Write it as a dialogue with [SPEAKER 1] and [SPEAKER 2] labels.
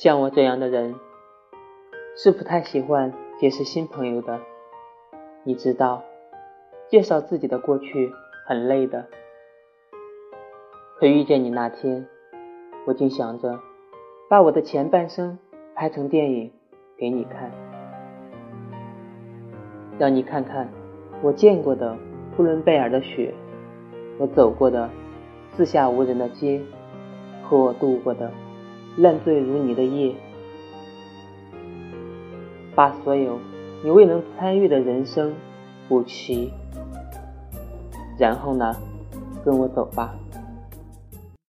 [SPEAKER 1] 像我这样的人，是不太喜欢结识新朋友的。你知道，介绍自己的过去很累的。可遇见你那天，我竟想着把我的前半生拍成电影给你看，让你看看我见过的呼伦贝尔的雪，我走过的四下无人的街，和我度过的烂醉如泥的夜，把所有你未能参与的人生补齐，然后呢，跟我走吧。